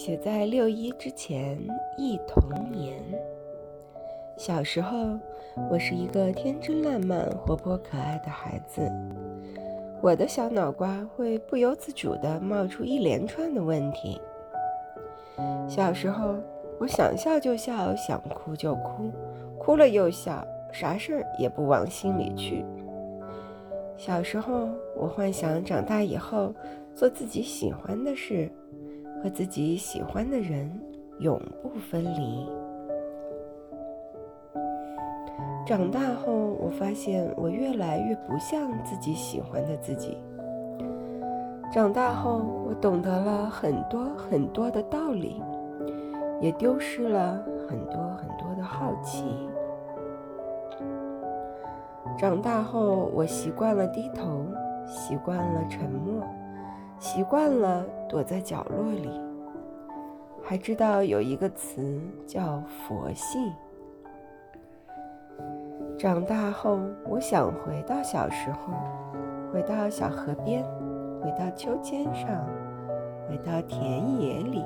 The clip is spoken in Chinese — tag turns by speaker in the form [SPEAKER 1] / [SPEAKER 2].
[SPEAKER 1] 写在六一之前，忆童年。小时候，我是一个天真烂漫、活泼可爱的孩子。我的小脑瓜会不由自主地冒出一连串的问题。小时候，我想笑就笑，想哭就哭，哭了又笑，啥事儿也不往心里去。小时候，我幻想长大以后做自己喜欢的事，和自己喜欢的人永不分离。长大后，我发现我越来越不像自己喜欢的自己。长大后，我懂得了很多很多的道理，也丢失了很多很多的好奇。长大后，我习惯了低头，习惯了沉默，习惯了躲在角落里，还知道有一个词叫佛性。长大后，我想回到小时候，回到小河边，回到秋千上，回到田野里。